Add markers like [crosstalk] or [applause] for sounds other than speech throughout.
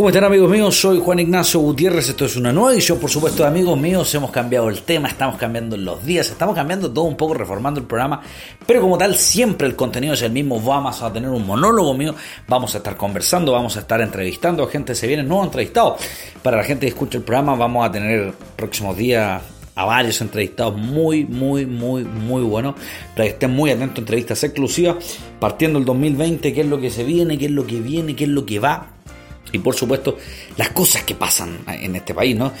¿Cómo están amigos míos? Soy Juan Ignacio Gutiérrez, esto es una nueva edición, por supuesto, amigos míos, hemos cambiado el tema, estamos cambiando los días, estamos cambiando todo un poco, reformando el programa, pero como tal, siempre el contenido es el mismo, vamos a tener un monólogo mío, vamos a estar conversando, vamos a estar entrevistando a gente, se vienen nuevos entrevistados, para la gente que escucha el programa vamos a tener próximos días a varios entrevistados muy, muy, muy, muy buenos. Para que estén muy atentos, entrevistas exclusivas, partiendo el 2020, qué es lo que se viene, qué es lo que viene, qué es lo que va y por supuesto, las cosas que pasan en este país, ¿no?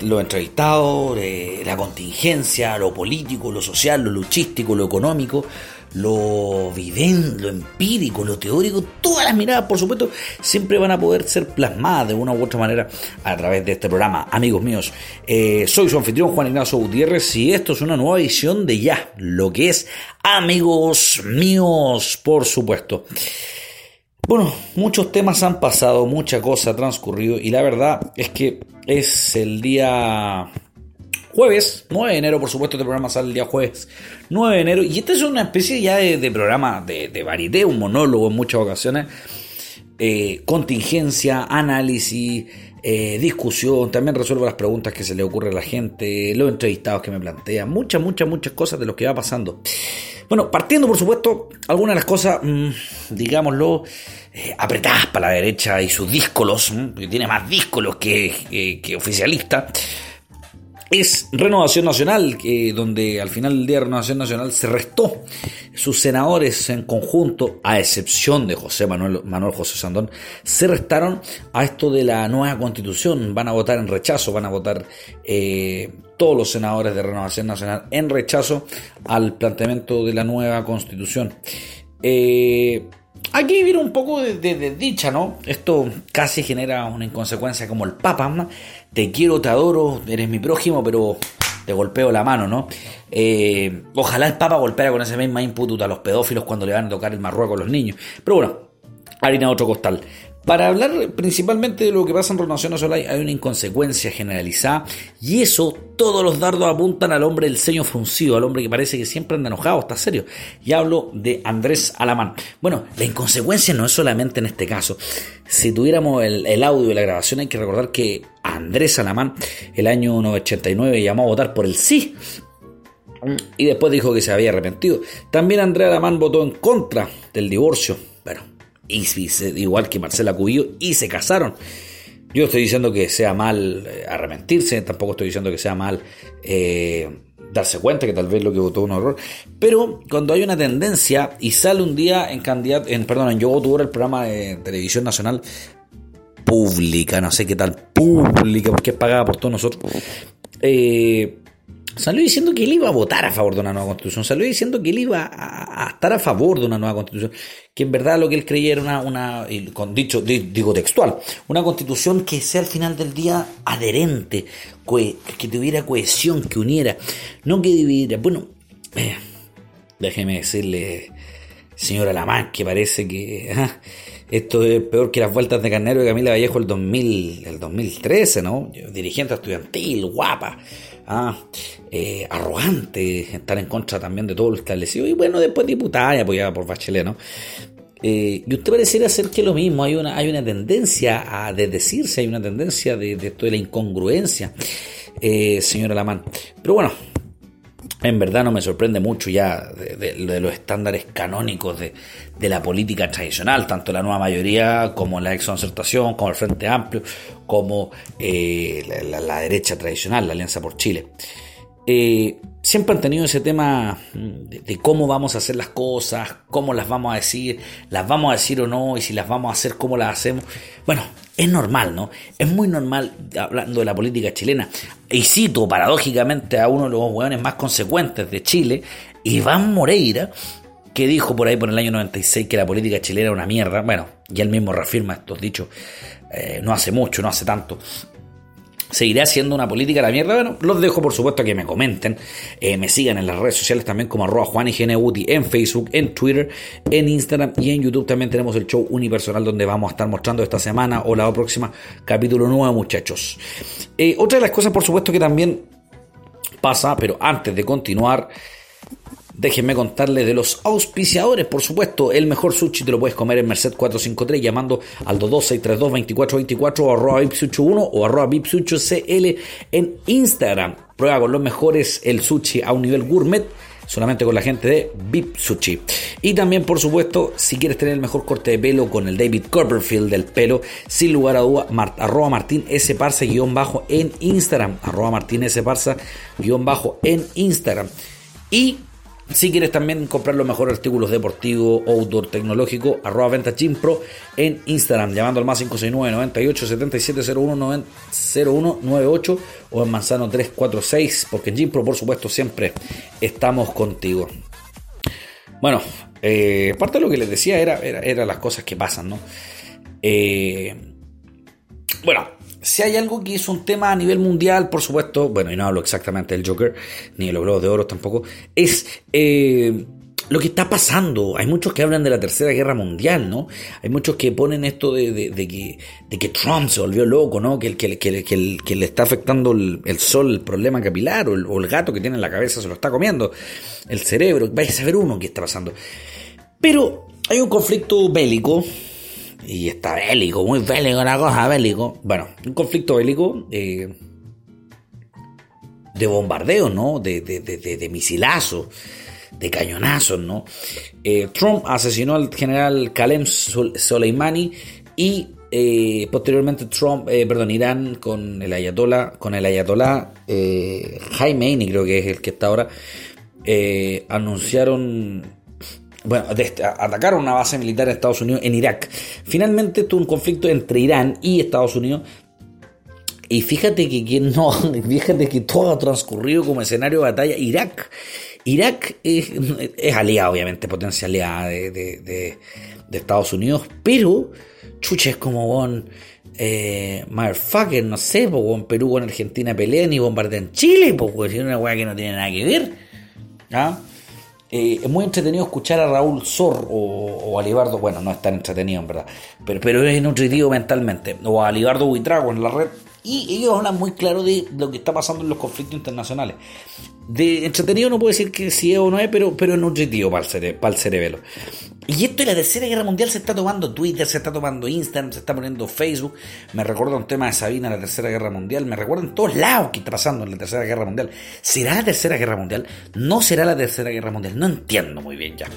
Los entrevistados, eh, la contingencia, lo político, lo social, lo luchístico, lo económico, lo viven, lo empírico, lo teórico, todas las miradas, por supuesto, siempre van a poder ser plasmadas de una u otra manera a través de este programa. Amigos míos, eh, soy su anfitrión Juan Ignacio Gutiérrez y esto es una nueva edición de ya, lo que es Amigos míos, por supuesto. Bueno, muchos temas han pasado, mucha cosa ha transcurrido y la verdad es que es el día jueves, 9 de enero, por supuesto, este programa sale el día jueves 9 de enero y este es una especie ya de, programa de, de varité, un monólogo en muchas ocasiones, eh, contingencia, análisis, eh, discusión, también resuelvo las preguntas que se le ocurre a la gente, los entrevistados que me plantean, muchas, muchas, muchas cosas de lo que va pasando. Bueno, partiendo por supuesto, algunas de las cosas, mm, digámoslo, eh, apretadas para la derecha y sus díscolos, mm, que tiene más díscolos que, que oficialista es Renovación Nacional, donde al final del día Renovación Nacional se restó sus senadores en conjunto, a excepción de José Manuel, Manuel José Sandón, se restaron a esto de la nueva constitución. Van a votar en rechazo, van a votar eh, todos los senadores de Renovación Nacional en rechazo al planteamiento de la nueva constitución. Eh, hay que un poco de, dicha, ¿no? Esto casi genera una inconsecuencia como el Papa. Te quiero, te adoro, eres mi prójimo, pero te golpeo la mano, ¿no? Eh, ojalá el Papa golpeara con ese mismo input a los pedófilos cuando le van a tocar el marrueco a los niños. Pero bueno, harina otro costal. Para hablar principalmente de lo que pasa en Renovación Nacional hay una inconsecuencia generalizada y eso todos los dardos apuntan al hombre del ceño fruncido, al hombre que parece que siempre anda enojado, está serio. Y hablo de Andrés Alamán. Bueno, la inconsecuencia no es solamente en este caso. Si tuviéramos el, audio de la grabación hay que recordar que Andrés Alamán el año 89 llamó a votar por el sí y después dijo que se había arrepentido. También Andrés Alamán votó en contra del divorcio. Bueno, igual que Marcela Cubillo, y se casaron. Yo estoy diciendo que sea mal eh, arrepentirse, tampoco estoy diciendo que sea mal eh, darse cuenta que tal vez lo que votó un horror. Pero cuando hay una tendencia y sale un día en candidato, en, perdón, en Yo Voto el programa de televisión nacional pública, no sé qué tal, pública, porque es pagada por todos nosotros. Eh, Salió diciendo que él iba a votar a favor de una nueva constitución, salió diciendo que él iba a, estar a favor de una nueva constitución, que en verdad lo que él creía era una, una con dicho, digo textual, una constitución que sea al final del día adherente, que tuviera cohesión, que uniera, no que dividiera. Bueno, eh, déjeme decirle, señora Lamán, que parece que ah, esto es peor que las vueltas de Carnero de Camila Vallejo el, 2000, el 2013, ¿no? Dirigente estudiantil, guapa ah, arrogante, estar en contra también de todo lo establecido. Y bueno, después diputada y apoyada por Bachelet, ¿no? Eh, y usted pareciera hacer que lo mismo, hay una, hay una tendencia a desdecirse, hay una tendencia de, de de la incongruencia, eh, señora Lamán. Pero bueno, en verdad no me sorprende mucho ya de, los estándares canónicos de, la política tradicional, tanto la nueva mayoría como la exconcertación, como el Frente Amplio, como eh, la, derecha tradicional, la Alianza por Chile. Eh, siempre han tenido ese tema de, cómo vamos a hacer las cosas, cómo las vamos a decir, las vamos a decir o no, y si las vamos a hacer, cómo las hacemos. Bueno, es normal, ¿no? Es muy normal, hablando de la política chilena, y cito paradójicamente a uno de los hueones más consecuentes de Chile, Iván Moreira, que dijo por ahí por el año 96 que la política chilena era una mierda. Bueno, y él mismo reafirma estos dichos eh, no hace mucho, no hace tanto. ¿Seguirá siendo una política la mierda? Bueno, los dejo por supuesto que me comenten, eh, me sigan en las redes sociales también como arroba Juan y en Facebook, en Twitter, en Instagram y en YouTube también tenemos el show unipersonal donde vamos a estar mostrando esta semana o la próxima capítulo nuevo muchachos. Eh, otra de las cosas por supuesto que también pasa, pero antes de continuar, Déjenme contarles de los auspiciadores, por supuesto. El mejor sushi te lo puedes comer en Merced 453 llamando al 226322424 o arroba vipsucho1 o arroba vipsucho.cl en Instagram. Prueba con los mejores el sushi a un nivel gourmet solamente con la gente de VIP Sushi. Y también, por supuesto, si quieres tener el mejor corte de pelo con el David Copperfield del pelo, sin lugar a duda, arroba Martín S. Parza guion bajo en Instagram. Arroba Martín S. Parza guion bajo en Instagram. Y si quieres también comprar los mejores artículos deportivos, outdoor, tecnológico, arroba venta Pro en Instagram, llamando al más 569 98 77 0198 o en Manzano 346, porque en Pro por supuesto, siempre estamos contigo. Bueno, eh, parte de lo que les decía era, era, las cosas que pasan, ¿no? Eh, bueno, si hay algo que es un tema a nivel mundial, por supuesto, bueno, y no hablo exactamente del Joker, ni de los Globos de Oro tampoco, es eh, lo que está pasando. Hay muchos que hablan de la Tercera Guerra Mundial, ¿no? Hay muchos que ponen esto de, que, Trump se volvió loco, ¿no? Que, que, que le está afectando el, sol, el problema capilar, o el, gato que tiene en la cabeza se lo está comiendo, el cerebro, vaya a saber uno qué está pasando. Pero hay un conflicto bélico y está bélico, muy bélico la cosa, bélico. Bueno, un conflicto bélico eh, de bombardeo, ¿no? De, de, de, misilazos, de cañonazos, ¿no? Eh, Trump asesinó al general Kalem Soleimani y eh, posteriormente Trump, perdón, Irán con el ayatollah, con el ayatollah Jaime creo que es el que está ahora, anunciaron bueno, atacaron una base militar en Estados Unidos en Irak. Finalmente tuvo un conflicto entre Irán y Estados Unidos. Y fíjate que, no, [laughs] fíjate que todo ha transcurrido como escenario de batalla Irak. Irak es, aliado, obviamente, potencia aliada de, Estados Unidos, pero chucha es como bon, eh, motherfucker, no sé, pues Perú con Argentina pelean y bombardean Chile, pues es una weá que no tiene nada que ver. ¿Ah? Eh, es muy entretenido escuchar a Raúl Sor o, a Libardo, bueno, no es tan entretenido en verdad, pero, pero es nutritivo mentalmente, o a Libardo Buitrago en la red, y ellos hablan muy claro de lo que está pasando en los conflictos internacionales. De entretenido no puedo decir que sí es o no es, pero, pero es nutritivo para el, para el cerebelo. Y esto de la Tercera Guerra Mundial se está tomando Twitter, se está tomando Instagram, se está poniendo Facebook. Me recuerda un tema de Sabina, la Tercera Guerra Mundial. Me recuerda en todos lados que está pasando en la Tercera Guerra Mundial. ¿Será la Tercera Guerra Mundial? ¿No será la Tercera Guerra Mundial? No entiendo muy bien ya.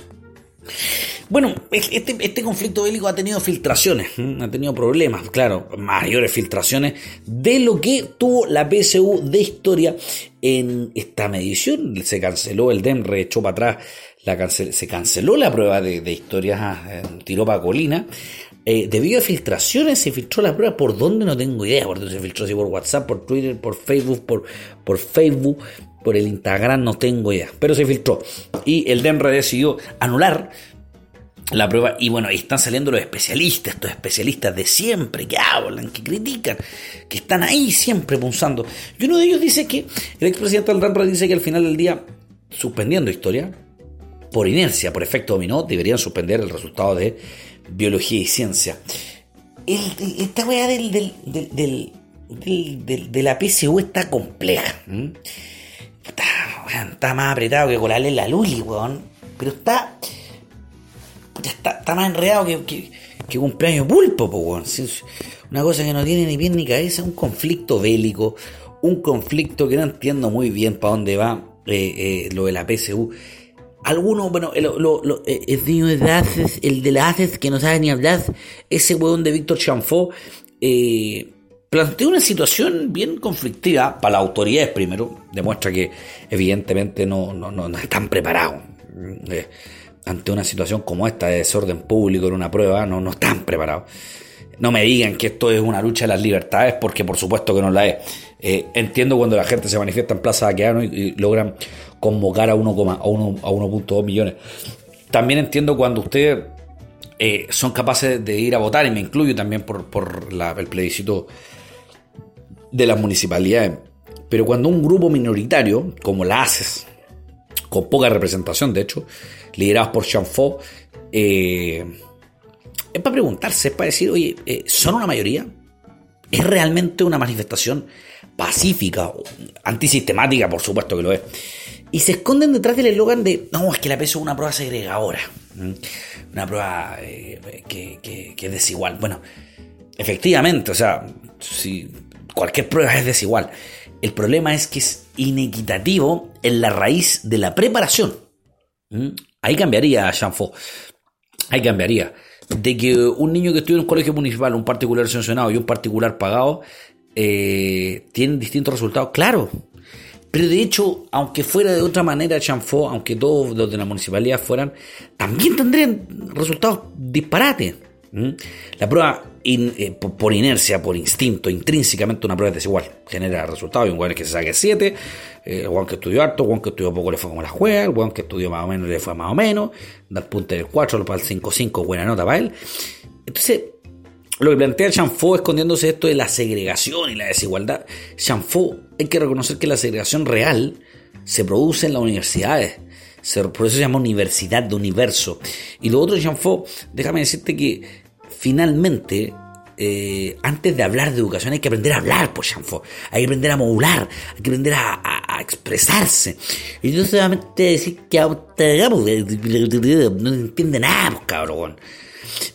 Bueno, este, este conflicto bélico ha tenido filtraciones, ha tenido problemas, claro, mayores filtraciones de lo que tuvo la PSU de historia en esta medición. Se canceló el DEMRE, echó para atrás, la se canceló la prueba de, historias, tiró para colina. Eh, debido a filtraciones se filtró la prueba por dónde no tengo idea, por se filtró así por WhatsApp, por Twitter, por Facebook, por, por Facebook, por el Instagram, no tengo idea, pero se filtró. Y el DEMRE decidió anular la prueba. Y bueno, están saliendo los especialistas, estos especialistas de siempre, que hablan, que critican, que están ahí siempre punzando. Y uno de ellos dice que, el expresidente del RANRA dice que al final del día, suspendiendo historia, por inercia, por efecto dominó, deberían suspender el resultado de biología y ciencia. esta weá del, del, del, de la PSU está compleja. Está, está, más apretado que colarle la Luli, weón. Pero está está, más enredado que, que, que cumpleaños pulpo, po, Una cosa que no tiene ni pie ni cabeza, un conflicto bélico, un conflicto que no entiendo muy bien para dónde va eh, eh, lo de la PSU. Algunos, bueno, lo, eh, el de el de la ACES que no sabe ni hablar, ese huevón de Víctor Chanfó, eh, plantea una situación bien conflictiva para las autoridades primero, demuestra que evidentemente no, no, no, están preparados ante una situación como esta de desorden público en una prueba, no, no están preparados. No me digan que esto es una lucha de las libertades, porque por supuesto que no la es. Eh, entiendo cuando la gente se manifiesta en Plaza Aqueano y, logran convocar a 1,2 millones. También entiendo cuando ustedes eh, son capaces de ir a votar, y me incluyo también por, por el plebiscito de las municipalidades. Pero cuando un grupo minoritario, como la haces, con poca representación de hecho, liderados por Chanfo, eh, es para preguntarse, es para decir, oye, eh, ¿son una mayoría? ¿Es realmente una manifestación pacífica, antisistemática, por supuesto que lo es? Y se esconden detrás del eslogan de, no, es que la PSU es una prueba segregadora, una prueba eh, que, que es desigual. Bueno, efectivamente, o sea, si cualquier prueba es desigual. El problema es que es inequitativo en la raíz de la preparación. ¿Mm? Ahí cambiaría, Jean-Faux. Ahí cambiaría. De que un niño que estudia en un colegio municipal, un particular sancionado y un particular pagado, eh, tienen distintos resultados. Claro. Pero de hecho, aunque fuera de otra manera, Chanfo, aunque todos los de la municipalidad fueran, también tendrían resultados disparates. La prueba eh, por, inercia, por instinto, intrínsecamente una prueba es desigual. Genera resultados y un weón que se saque 7, eh, el que estudió harto, el que estudió poco le fue como la juega, el weón que estudió más o menos le fue más o menos, dar punto del 4 para el 5-5, buena nota para él. Entonces, lo que plantea Chanfo escondiéndose esto de la segregación y la desigualdad. Chanfo, hay que reconocer que la segregación real se produce en las universidades. Por eso se llama universidad de universo. Y lo otro, Chanfo, déjame decirte que finalmente, eh, antes de hablar de educación hay que aprender a hablar, pues, Chanfo. Hay que aprender a modular, hay que aprender a, expresarse. Y no solamente decir que no entiende nada, pues, cabrón.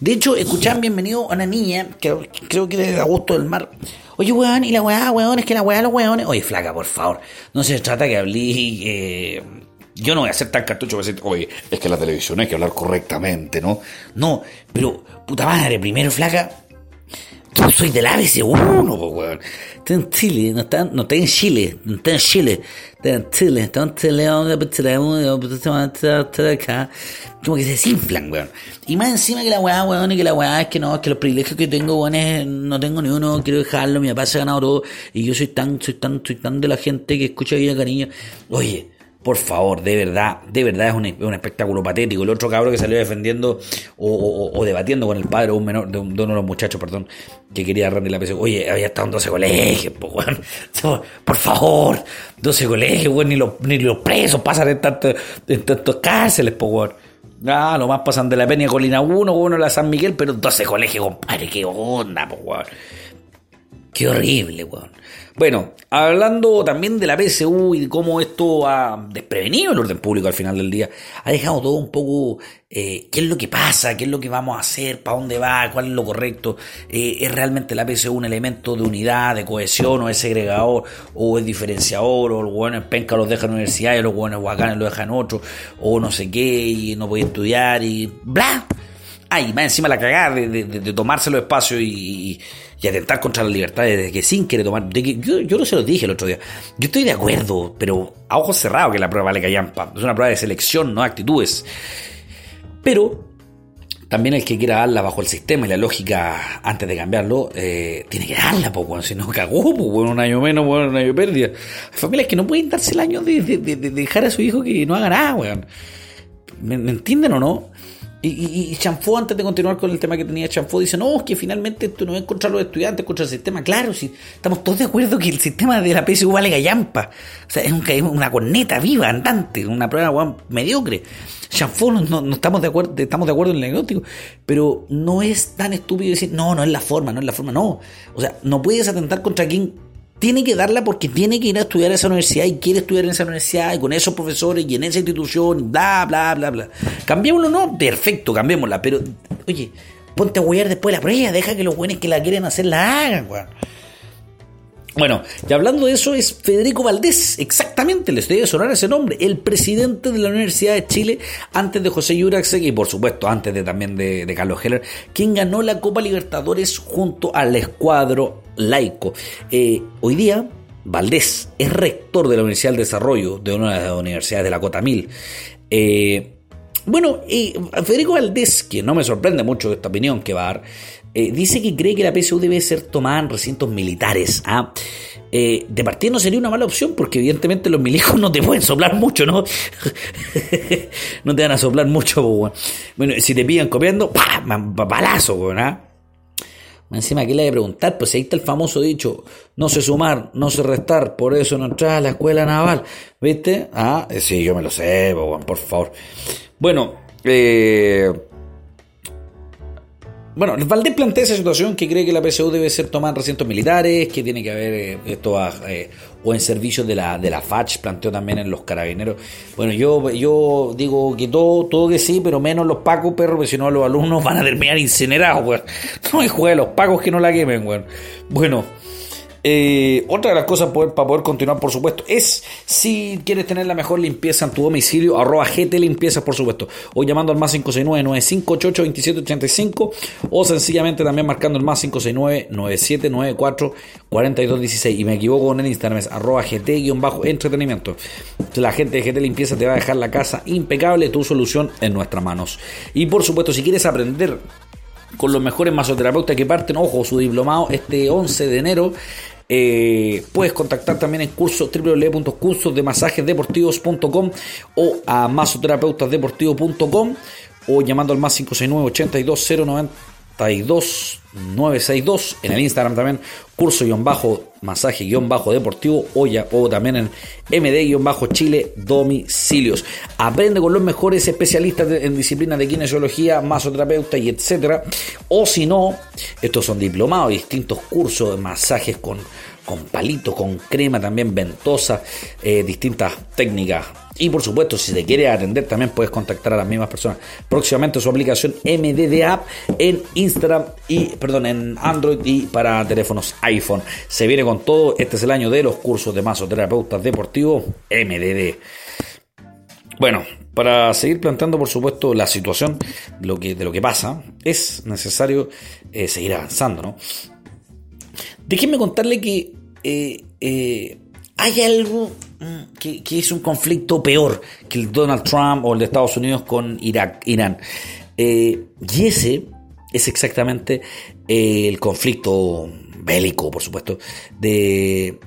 De hecho, escuchaban bienvenido a una niña, que creo que es de Agosto del Mar. Oye, weón, y la weá, weón, es que la weá los weones. Oye, flaca, por favor. No se trata que hablé eh, yo no voy a ser tan cartucho para decir, oye, es que la televisión hay que hablar correctamente, ¿no? No, pero, puta madre, primero, flaca, yo soy del ABC1, po, weón. Está en Chile, no está, no está en Chile, no está en Chile, está en Chile, está en Chile. Como que se desinflan, weón. Y más encima que la weá, weón, y que la weá es que no, es que los privilegios que tengo, weón, es, no tengo ni uno, quiero dejarlo, mi papá se ha ganado todo, y yo soy tan, soy tan, soy tan de la gente que escucha vida cariño. Oye, por favor, de verdad, de verdad es un, espectáculo patético. El otro cabrón que salió defendiendo o, debatiendo con el padre un menor, de, uno de los muchachos, perdón, que quería rendir la PC. Oye, había estado en 12 colegios, [laughs] Por favor, 12 colegios, ni los, ni los presos pasan en, tantas cárceles, pues, Ah, lo más pasan de la Peña Colina 1, uno la San Miguel, pero 12 colegios, compadre, qué onda, pues, Qué horrible, weón. Bueno, hablando también de la PSU y de cómo esto ha desprevenido el orden público al final del día, ha dejado todo un poco eh, qué es lo que pasa, qué es lo que vamos a hacer, para dónde va, cuál es lo correcto. Eh, ¿Es realmente la PSU un elemento de unidad, de cohesión, o es segregador, o es diferenciador, o los buenos penca los dejan en universidad y los buenos guacanes los dejan otros, o no sé qué, y no voy a estudiar, y bla? Ay, más encima la cagada de, tomarse los espacios y y atentar contra la libertad de que sin quiere tomar. yo, yo no se lo dije el otro día. Yo estoy de acuerdo, pero a ojos cerrados que la prueba vale callampa. Es una prueba de selección, no de actitudes. Pero también el que quiera darla bajo el sistema y la lógica antes de cambiarlo, eh, tiene que darla, pues, si no cagó, pues, un año menos, bueno, un año de pérdida. Hay familias que no pueden darse el año de, dejar a su hijo que no haga nada, weón. ¿Me, entienden o no? Y, y, Chanfo, antes de continuar con el tema que tenía Chanfo, dice, no, es que finalmente esto no es contra los estudiantes, contra el sistema. Claro, si estamos todos de acuerdo que el sistema de la PSU vale gallampa. O sea, es, una corneta viva, andante, una prueba mediocre. Chanfo, no, no, estamos de acuerdo, estamos de acuerdo en el diagnóstico, pero no es tan estúpido decir, no, no es la forma, no es la forma, no. O sea, no puedes atentar contra quien tiene que darla porque tiene que ir a estudiar a esa universidad y quiere estudiar en esa universidad y con esos profesores y en esa institución, bla, bla, bla, bla. Cambiémoslo, ¿no? Perfecto, cambiémosla, pero, oye, ponte a huear después la prueba, deja que los buenos que la quieren hacer la hagan, weón. Bueno, y hablando de eso es Federico Valdés, exactamente, les debe sonar ese nombre, el presidente de la Universidad de Chile antes de José Yuraxek y por supuesto antes de también de, Carlos Heller, quien ganó la Copa Libertadores junto al escuadro laico. Eh, hoy día, Valdés es rector de la Universidad del Desarrollo, de una de las universidades de la Cota Mil. Eh, bueno, Federico Valdés, que no me sorprende mucho esta opinión que va a dar, eh, dice que cree que la PSU debe ser tomada en recintos militares. ¿ah? Eh, de partida no sería una mala opción porque evidentemente los milijos no te pueden soplar mucho, ¿no? [laughs] no te van a soplar mucho, bueno. si te piden copiando, ¡pah! Palazo, ¿ah? Encima, ¿qué le voy a preguntar? Pues ahí está el famoso dicho, no sé sumar, no sé restar, por eso no entras a la escuela naval. ¿Viste? Ah, eh, sí, yo me lo sé, por favor. Bueno, eh, bueno, Valdés plantea esa situación que cree que la PSU debe ser tomada en recintos militares, que tiene que haber eh, esto eh, o en servicios de la, de la FACH, planteó también en los carabineros. Bueno, yo, yo digo que todo, todo que sí, pero menos los pacos, perro, porque si no los alumnos van a terminar incinerados, weón. [laughs] No hay juego, los pacos que no la quemen, weón. Bueno. Eh, otra de las cosas para poder continuar, por supuesto, es si quieres tener la mejor limpieza en tu domicilio, arroba GT Limpieza, por supuesto, o llamando al más 569-9588-2785, o sencillamente también marcando el más 569-9794-4216. Y me equivoco con el Instagram, es arroba GT-entretenimiento. La gente de GT Limpieza te va a dejar la casa impecable, tu solución en nuestras manos. Y por supuesto, si quieres aprender con los mejores masoterapeutas que parten, ojo, su diplomado este 11 de enero. Eh, puedes contactar también en curso www.cursosdemasajesdeportivos.com o a masoterapeutasdeportivos.com o llamando al más 569 82 962 en el Instagram también curso-masaje-deportivo o, o también en md-chile domicilios. Aprende con los mejores especialistas en disciplinas de kinesiología masoterapeuta y etcétera. O si no estos son diplomados distintos cursos de masajes con con palitos, con crema también ventosa, eh, distintas técnicas. Y por supuesto, si te quieres atender, también puedes contactar a las mismas personas. Próximamente su aplicación MDD App en Instagram y, perdón, en Android y para teléfonos iPhone. Se viene con todo. Este es el año de los cursos de masoterapeutas deportivos MDD. Bueno, para seguir planteando, por supuesto, la situación de lo que, de lo que pasa, es necesario eh, seguir avanzando, ¿no? Déjenme contarle que eh, eh, hay algo mm, que, es un conflicto peor que el Donald Trump o el de Estados Unidos con Irak, Irán. Eh, y ese es exactamente el conflicto bélico, por supuesto, de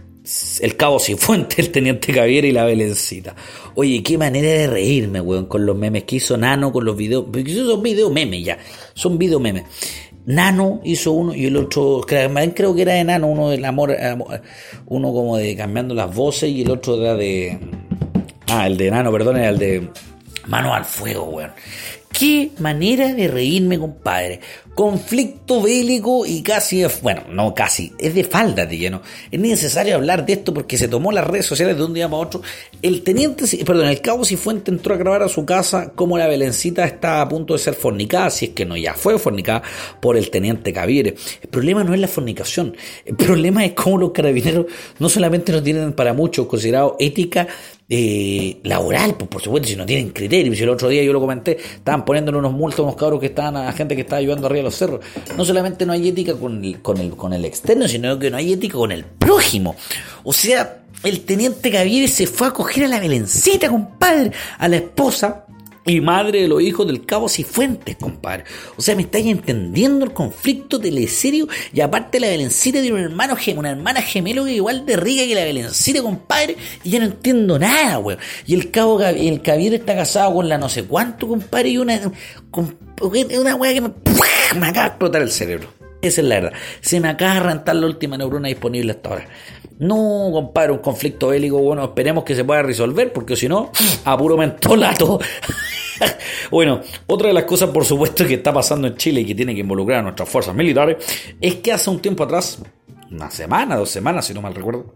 el cabo fuente [laughs] el teniente Javier y la Belencita. Oye, qué manera de reírme, weón, con los memes que hizo Nano, con los videos. Porque son videos memes ya, son video memes. Nano hizo uno y el otro, creo que era de Nano, uno del amor, uno como de cambiando las voces y el otro era de... Ah, el de Nano, perdón, era el de Mano al Fuego, weón. Qué manera de reírme, compadre. Conflicto bélico y casi, bueno, no casi, es de falda de lleno. Es necesario hablar de esto porque se tomó las redes sociales de un día para otro. El teniente, perdón, el cabo Cifuente entró a grabar a su casa como la Belencita está a punto de ser fornicada, si es que no ya fue fornicada por el teniente Caviere. El problema no es la fornicación, el problema es cómo los carabineros no solamente no tienen para muchos considerado ética, eh, laboral, pues por supuesto, si no tienen criterios. Si el otro día yo lo comenté, estaban poniéndole unos multos a unos cabros que estaban a gente que estaba ayudando arriba de los cerros. No solamente no hay ética con el, con el, con el externo, sino que no hay ética con el prójimo. O sea, el teniente Gavier se fue a coger a la Belencita, compadre, a la esposa y madre de los hijos del Cabo Cifuentes, compadre. O sea, me estáis entendiendo el conflicto teleserio y aparte la Belencita tiene un hermano, una hermana gemelo que igual de rica que la Belencita, compadre, y ya no entiendo nada, weón. Y el Cabo, el Cavier está casado con la no sé cuánto, compadre, y una, una weá que me, me acaba de explotar el cerebro. Esa es la verdad. Se me acaba de rentar la última neurona disponible hasta ahora. No, compadre, un conflicto bélico, bueno, esperemos que se pueda resolver, porque si no, a mentolato. [laughs] [laughs] bueno, otra de las cosas, por supuesto, que está pasando en Chile y que tiene que involucrar a nuestras fuerzas militares, es que hace un tiempo atrás, una semana, dos semanas, si no mal recuerdo,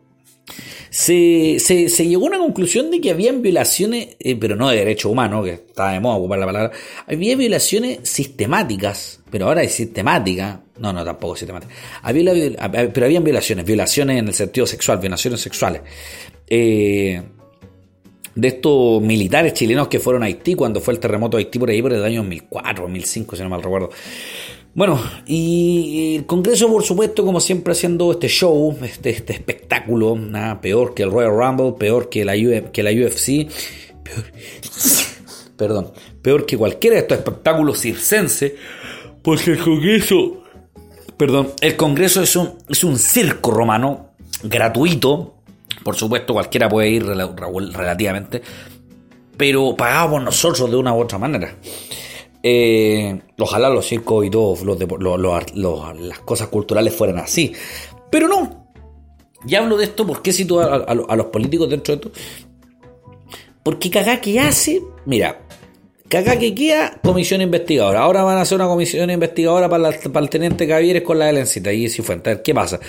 se, llegó a una conclusión de que habían violaciones, eh, pero no de derecho humano, que está de moda ocupar la palabra, había violaciones sistemáticas, pero ahora es sistemática, no, no, tampoco sistemática, había, pero habían violaciones, violaciones en el sentido sexual, violaciones sexuales. Eh, de estos militares chilenos que fueron a Haití cuando fue el terremoto de Haití por ahí por el año 2004 2005, si no mal recuerdo. Bueno, y el Congreso, por supuesto, como siempre, haciendo este show, este, este espectáculo, nada peor que el Royal Rumble, peor que la, que la UFC, peor, [laughs] perdón, peor que cualquiera de estos espectáculos circense, porque el Congreso, perdón, el Congreso es un, es un circo romano gratuito, por supuesto, cualquiera puede ir relativamente, pero pagado por nosotros de una u otra manera. Eh, ojalá los circos y todos los, las cosas culturales fueran así. Pero no. Ya hablo de esto porque cito a, a, los políticos dentro de esto. Porque cagá que hace, mira, que acá que queda comisión investigadora. Ahora van a hacer una comisión investigadora para, el teniente Cavieres con la de Lencita y si fue. ¿Qué pasa?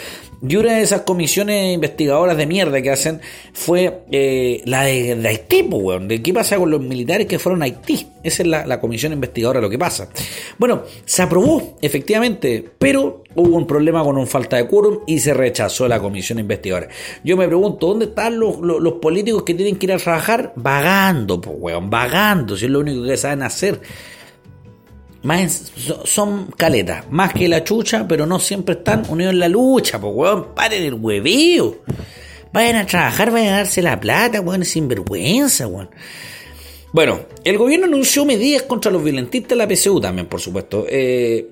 Y una de esas comisiones investigadoras de mierda que hacen fue eh, la de, Haití, pues. De qué pasa con los militares que fueron a Haití. Esa es la comisión investigadora, lo que pasa. Bueno, se aprobó, efectivamente, pero hubo un problema con un falta de quórum y se rechazó la comisión investigadora. Yo me pregunto, ¿dónde están los, los, políticos que tienen que ir a trabajar? Vagando, pues, weón, vagando, si es lo único que saben hacer. Más, son caletas, más que la chucha, pero no siempre están unidos en la lucha, pues, weón, paren el huevío. Vayan a trabajar, vayan a darse la plata, weón, sin vergüenza, weón. Bueno, el gobierno anunció medidas contra los violentistas de la PSU también, por supuesto. Eh,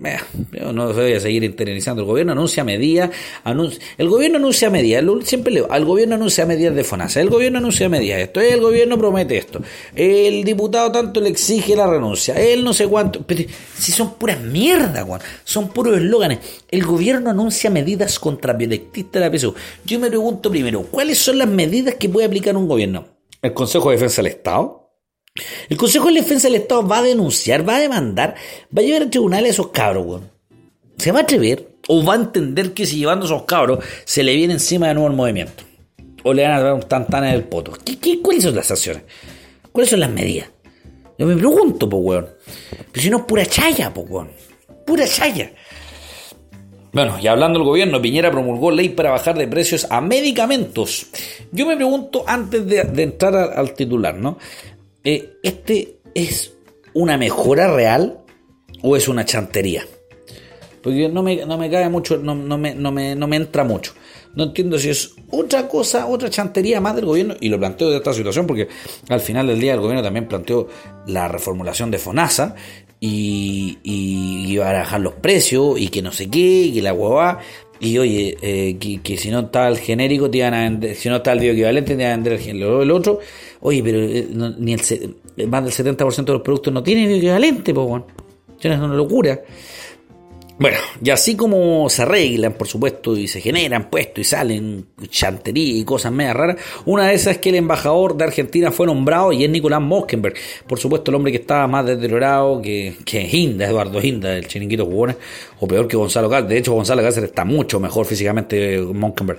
yo no voy a seguir internalizando. El gobierno anuncia medidas. el gobierno anuncia medidas. Siempre leo. El gobierno anuncia medidas de FONASA. El gobierno anuncia medidas. Esto. El gobierno promete esto. El diputado tanto le exige la renuncia. Él no sé cuánto. Pero si son puras mierdas, Juan. Son puros eslóganes. El gobierno anuncia medidas contra violentistas de la PSU. Yo me pregunto primero, ¿cuáles son las medidas que puede aplicar un gobierno? ¿El Consejo de Defensa del Estado? El Consejo de Defensa del Estado va a denunciar, va a demandar, va a llevar a tribunal a esos cabros, weón. ¿Se va a atrever o va a entender que si llevando a esos cabros se le viene encima de nuevo el movimiento? ¿O le van a dar un tantana en el poto? ¿Qué, cuáles son las sanciones? ¿Cuáles son las medidas? Yo me pregunto, pues, weón. Pero si no es pura chaya, pues, weón. Pura chaya. Bueno, y hablando del gobierno, Piñera promulgó ley para bajar de precios a medicamentos. Yo me pregunto, antes de, entrar al titular, ¿no? Eh, ¿este es una mejora real o es una chantería? Porque no me, no me cae mucho, no, me, no, me, no me entra mucho. No entiendo si es otra cosa, otra chantería más del gobierno, y lo planteo de esta situación, porque al final del día el gobierno también planteó la reformulación de FONASA y, y iba a bajar los precios y que no sé qué, que la huevada. Y oye, eh, que, si no está el genérico, te iban a vender, si no está el bioequivalente, te iban a vender el, el otro. Oye, pero eh, ni el, más del 70% de los productos no tienen bioequivalente, pues, bueno. Es una locura. Bueno, y así como se arreglan, por supuesto, y se generan puestos y salen chantería y cosas medio raras, una de esas es que el embajador de Argentina fue nombrado y es Nicolás Moskenberg. Por supuesto, el hombre que estaba más deteriorado que, que Hinda, Eduardo Hinda, el chiringuito cubano, o peor que Gonzalo Cáceres. De hecho, Gonzalo Cáceres está mucho mejor físicamente Moskenberg.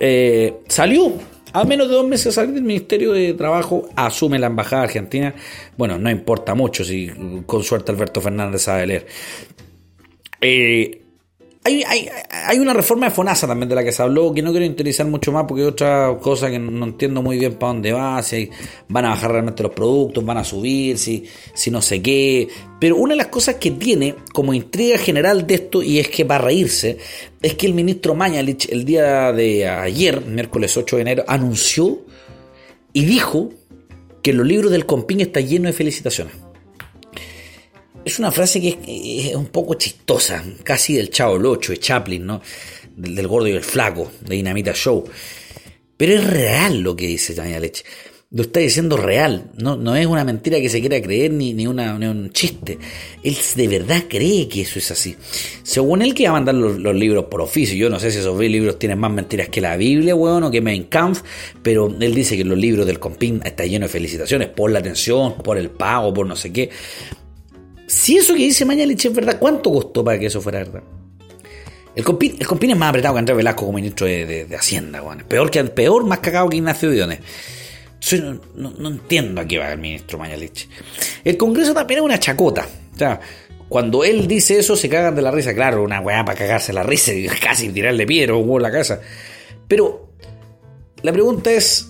Eh, salió a menos de dos meses de salir del Ministerio de Trabajo, asume la Embajada Argentina. Bueno, no importa mucho si con suerte Alberto Fernández sabe leer. Eh, hay, una reforma de FONASA también de la que se habló, que no quiero interesar mucho más porque es otra cosa que no entiendo muy bien para dónde va, si van a bajar realmente los productos, van a subir, si, si no sé qué. Pero una de las cosas que tiene como intriga general de esto, y es que para reírse, es que el ministro Mañalich el día de ayer, miércoles 8 de enero, anunció y dijo que los libros del Compín está lleno de felicitaciones es una frase que es, un poco chistosa, casi del Chavo Locho, de Chaplin, ¿no? Del, gordo y el flaco, de Dinamita Show. Pero es real lo que dice Tania Leche. Lo está diciendo real, no, no es una mentira que se quiera creer ni, ni, una, un chiste. Él de verdad cree que eso es así. Según él que va a mandar los, libros por oficio, yo no sé si esos libros tienen más mentiras que la Biblia, weón, o que Mein Kampf, pero él dice que los libros del Compin están llenos de felicitaciones por la atención, por el pago, por no sé qué. Si eso que dice Mañalich es verdad, ¿cuánto costó para que eso fuera verdad? El compín, el es más apretado que Andrés Velasco como ministro de, Hacienda, bueno. Peor, que, peor, más cagado que Ignacio Diones. No, no, entiendo a qué va el ministro Mañalich. El Congreso también es una chacota. O sea, cuando él dice eso se cagan de la risa. Claro, una weá para cagarse la risa y [laughs] casi tirarle piedra o en la casa. Pero la pregunta es,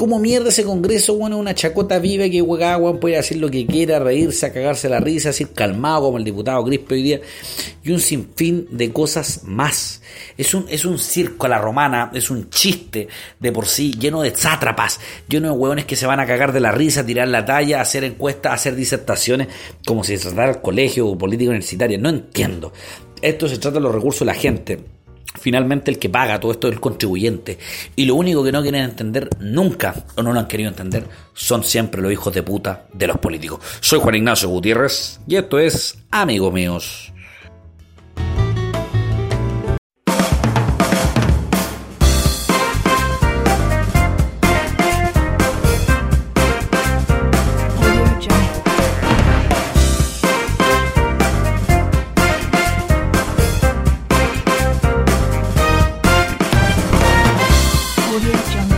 ¿Cómo mierda ese congreso, bueno, una chacota viva que juega puede hacer lo que quiera, reírse, a cagarse la risa, así calmado como el diputado Crispe hoy día, y un sinfín de cosas más. Es un, es un circo a la romana, es un chiste de por sí, lleno de sátrapas, lleno de hueones que se van a cagar de la risa, tirar la talla, hacer encuestas, hacer disertaciones, como si se tratara el colegio o política universitaria. No entiendo. Esto se trata de los recursos de la gente Finalmente el que paga todo esto es el contribuyente. Y lo único que no quieren entender nunca, o no lo han querido entender, son siempre los hijos de puta de los políticos. Soy Juan Ignacio Gutiérrez y esto es Amigos Míos. Audio Jungle. Audio Jungle.